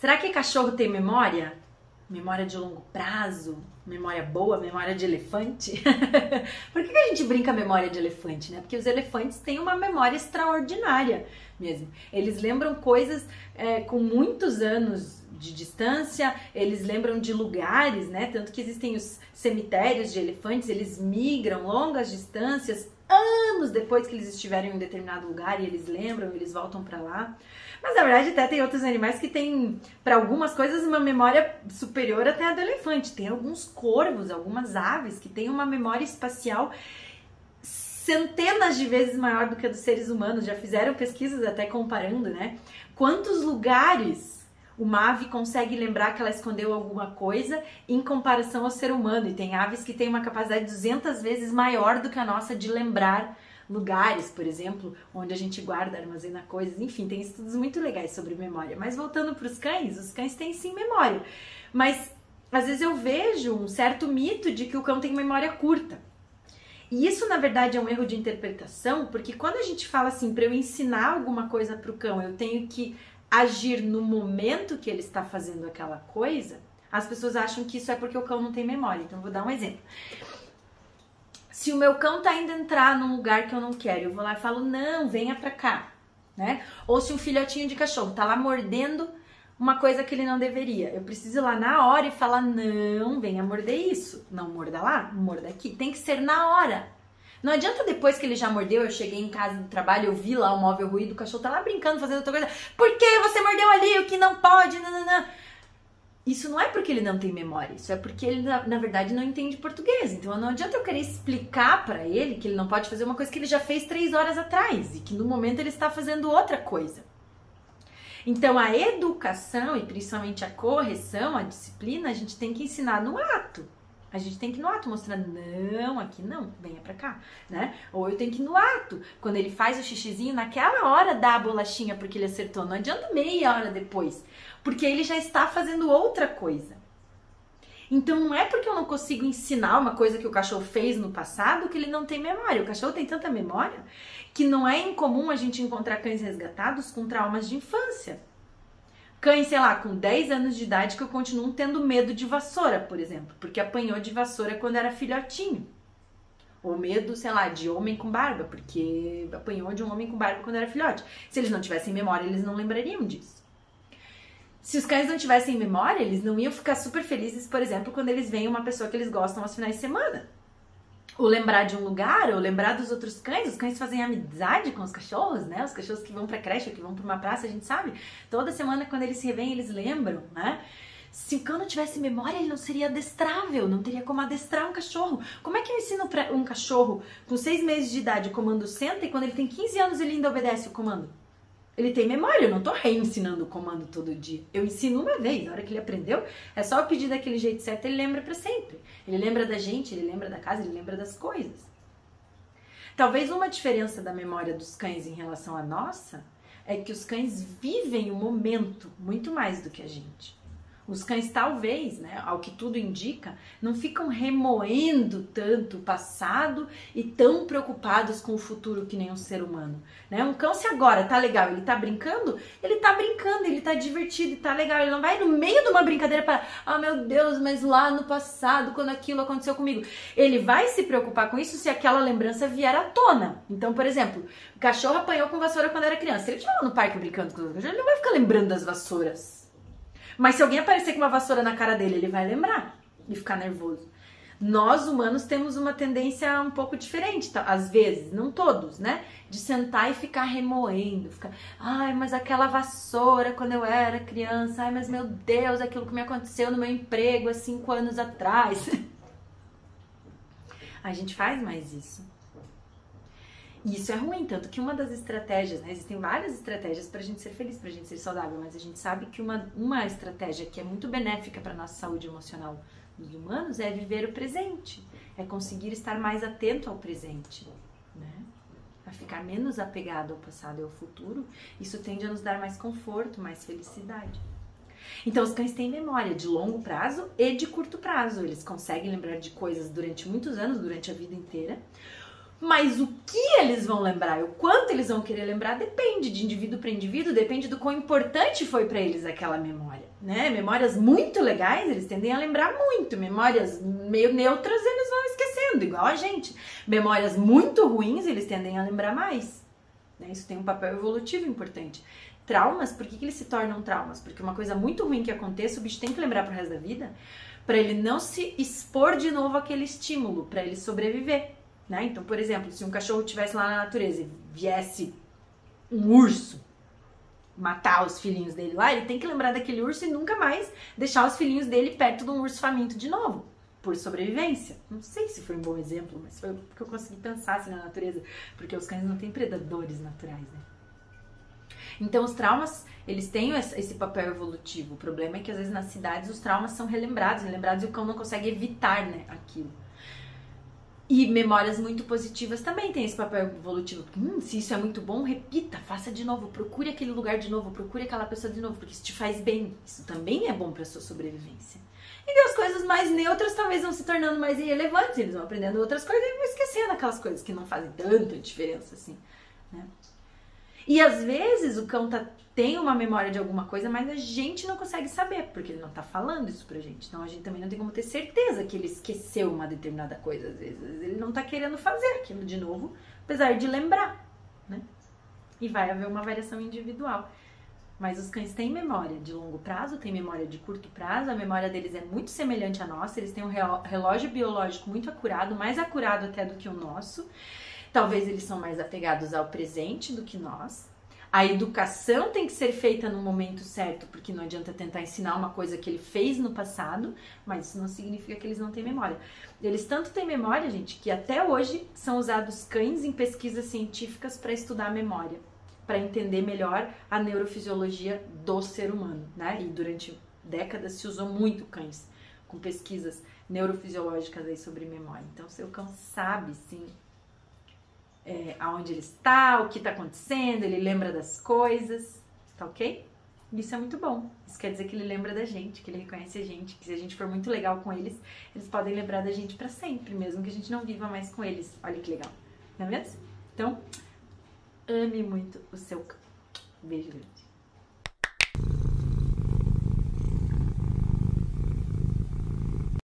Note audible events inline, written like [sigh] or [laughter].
Será que cachorro tem memória? Memória de longo prazo? Memória boa? Memória de elefante? [laughs] Por que a gente brinca memória de elefante, né? Porque os elefantes têm uma memória extraordinária mesmo. Eles lembram coisas é, com muitos anos de distância, eles lembram de lugares, né? Tanto que existem os cemitérios de elefantes, eles migram longas distâncias anos depois que eles estiverem em um determinado lugar e eles lembram, eles voltam para lá. Mas na verdade até tem outros animais que têm para algumas coisas uma memória superior até a do elefante. Tem alguns corvos, algumas aves que têm uma memória espacial centenas de vezes maior do que a dos seres humanos. Já fizeram pesquisas até comparando, né? Quantos lugares uma ave consegue lembrar que ela escondeu alguma coisa em comparação ao ser humano. E tem aves que têm uma capacidade 200 vezes maior do que a nossa de lembrar lugares, por exemplo, onde a gente guarda, armazena coisas. Enfim, tem estudos muito legais sobre memória. Mas voltando para os cães, os cães têm sim memória. Mas às vezes eu vejo um certo mito de que o cão tem memória curta. E isso, na verdade, é um erro de interpretação, porque quando a gente fala assim, para eu ensinar alguma coisa para o cão, eu tenho que agir no momento que ele está fazendo aquela coisa, as pessoas acham que isso é porque o cão não tem memória. Então, vou dar um exemplo. Se o meu cão tá indo entrar num lugar que eu não quero, eu vou lá e falo, não, venha pra cá, né? Ou se um filhotinho de cachorro tá lá mordendo uma coisa que ele não deveria, eu preciso ir lá na hora e falar, não, venha morder isso. Não morda lá, morda aqui. Tem que ser na hora. Não adianta depois que ele já mordeu, eu cheguei em casa do trabalho, eu vi lá o móvel ruído, o cachorro tá lá brincando, fazendo outra coisa. Por que você mordeu ali o que não pode? Isso não é porque ele não tem memória, isso é porque ele, na, na verdade, não entende português. Então não adianta eu querer explicar para ele que ele não pode fazer uma coisa que ele já fez três horas atrás e que no momento ele está fazendo outra coisa. Então a educação e principalmente a correção, a disciplina, a gente tem que ensinar no ato. A gente tem que ir no ato mostrar, não, aqui não, venha pra cá, né? Ou eu tenho que ir no ato, quando ele faz o xixizinho, naquela hora dá a bolachinha porque ele acertou. Não adianta meia hora depois, porque ele já está fazendo outra coisa. Então não é porque eu não consigo ensinar uma coisa que o cachorro fez no passado que ele não tem memória. O cachorro tem tanta memória que não é incomum a gente encontrar cães resgatados com traumas de infância. Cães, sei lá, com 10 anos de idade que eu continuo tendo medo de vassoura, por exemplo, porque apanhou de vassoura quando era filhotinho. Ou medo, sei lá, de homem com barba, porque apanhou de um homem com barba quando era filhote. Se eles não tivessem memória, eles não lembrariam disso. Se os cães não tivessem memória, eles não iam ficar super felizes, por exemplo, quando eles veem uma pessoa que eles gostam aos finais de semana ou lembrar de um lugar, ou lembrar dos outros cães. Os cães fazem amizade com os cachorros, né? Os cachorros que vão pra creche ou que vão pra uma praça, a gente sabe. Toda semana, quando eles se revêem, eles lembram, né? Se o cão não tivesse memória, ele não seria adestrável, não teria como adestrar um cachorro. Como é que eu ensino pra um cachorro com seis meses de idade o comando senta e quando ele tem 15 anos ele ainda obedece o comando? Ele tem memória, eu não tô reensinando o comando todo dia. Eu ensino uma vez, na hora que ele aprendeu, é só eu pedir daquele jeito certo, ele lembra para sempre. Ele lembra da gente, ele lembra da casa, ele lembra das coisas. Talvez uma diferença da memória dos cães em relação à nossa é que os cães vivem o momento muito mais do que a gente. Os cães, talvez, né, ao que tudo indica, não ficam remoendo tanto o passado e tão preocupados com o futuro que nem um ser humano. Né? Um cão, se agora tá legal, ele tá brincando, ele tá brincando, ele tá divertido, tá legal. Ele não vai no meio de uma brincadeira para, ah, meu Deus, mas lá no passado, quando aquilo aconteceu comigo. Ele vai se preocupar com isso se aquela lembrança vier à tona. Então, por exemplo, o cachorro apanhou com vassoura quando era criança. Se ele estiver no parque brincando com os cachorros, ele não vai ficar lembrando das vassouras mas se alguém aparecer com uma vassoura na cara dele, ele vai lembrar e ficar nervoso. Nós humanos temos uma tendência um pouco diferente, tá? às vezes, não todos, né? De sentar e ficar remoendo, ficar, ai, mas aquela vassoura quando eu era criança, ai, mas meu Deus, aquilo que me aconteceu no meu emprego há cinco anos atrás. [laughs] A gente faz mais isso. E isso é ruim, tanto que uma das estratégias, né, existem várias estratégias para a gente ser feliz, para a gente ser saudável, mas a gente sabe que uma, uma estratégia que é muito benéfica para a nossa saúde emocional dos humanos é viver o presente, é conseguir estar mais atento ao presente, né? A ficar menos apegado ao passado e ao futuro, isso tende a nos dar mais conforto, mais felicidade. Então, os cães têm memória de longo prazo e de curto prazo. Eles conseguem lembrar de coisas durante muitos anos, durante a vida inteira, Mas o que eles vão lembrar, o quanto eles vão querer lembrar, depende de indivíduo para indivíduo, depende do quão importante foi para eles aquela memória, né? Memórias muito legais, eles tendem a lembrar muito. Memórias meio neutras, eles vão esquecendo, igual a gente. Memórias muito ruins, eles tendem a lembrar mais. Né? Isso tem um papel evolutivo importante. Traumas, por que, que eles se tornam traumas? Porque uma coisa muito ruim que aconteça, o bicho tem que lembrar pro resto da vida, para ele não se expor de novo àquele estímulo, para ele sobreviver. Né? Então, por exemplo, se um cachorro estivesse lá na natureza e viesse um urso matar os filhinhos dele lá, ele tem que lembrar daquele urso e nunca mais deixar os filhinhos dele perto de um urso faminto de novo, por sobrevivência. Não sei se foi um bom exemplo, mas foi o que eu consegui pensar assim, na natureza, porque os cães não têm predadores naturais, né? Então, os traumas, eles têm esse papel evolutivo. O problema é que, às vezes, nas cidades, os traumas são relembrados, relembrados e o cão não consegue evitar né, aquilo. E memórias muito positivas também têm esse papel evolutivo. Hum, se isso é muito bom, repita, faça de novo, procure aquele lugar de novo, procure aquela pessoa de novo, porque isso te faz bem. Isso também é bom para sua sobrevivência. E as coisas mais neutras talvez vão se tornando mais irrelevantes, eles vão aprendendo outras coisas e vão esquecendo aquelas coisas que não fazem tanta diferença assim, né? E às vezes o cão tá, tem uma memória de alguma coisa, mas a gente não consegue saber, porque ele não tá falando isso pra gente. Então a gente também não tem como ter certeza que ele esqueceu uma determinada coisa. Às vezes ele não tá querendo fazer aquilo de novo, apesar de lembrar, né? E vai haver uma variação individual. Mas os cães têm memória de longo prazo, têm memória de curto prazo, a memória deles é muito semelhante à nossa, eles têm um relógio biológico muito acurado, mais acurado até do que o nosso. Talvez eles são mais apegados ao presente do que nós. A educação tem que ser feita no momento certo, porque não adianta tentar ensinar uma coisa que ele fez no passado, mas isso não significa que eles não têm memória. Eles tanto têm memória, gente, que até hoje são usados cães em pesquisas científicas para estudar a memória, para entender melhor a neurofisiologia do ser humano, né? E durante décadas se usou muito cães com pesquisas neurofisiológicas aí sobre memória. Então, seu cão sabe sim é, aonde ele está, o que está acontecendo, ele lembra das coisas, tá ok? Isso é muito bom. Isso quer dizer que ele lembra da gente, que ele reconhece a gente, que se a gente for muito legal com eles, eles podem lembrar da gente para sempre, mesmo que a gente não viva mais com eles. Olha que legal, não é mesmo? Então, ame muito o seu cão. Beijo grande.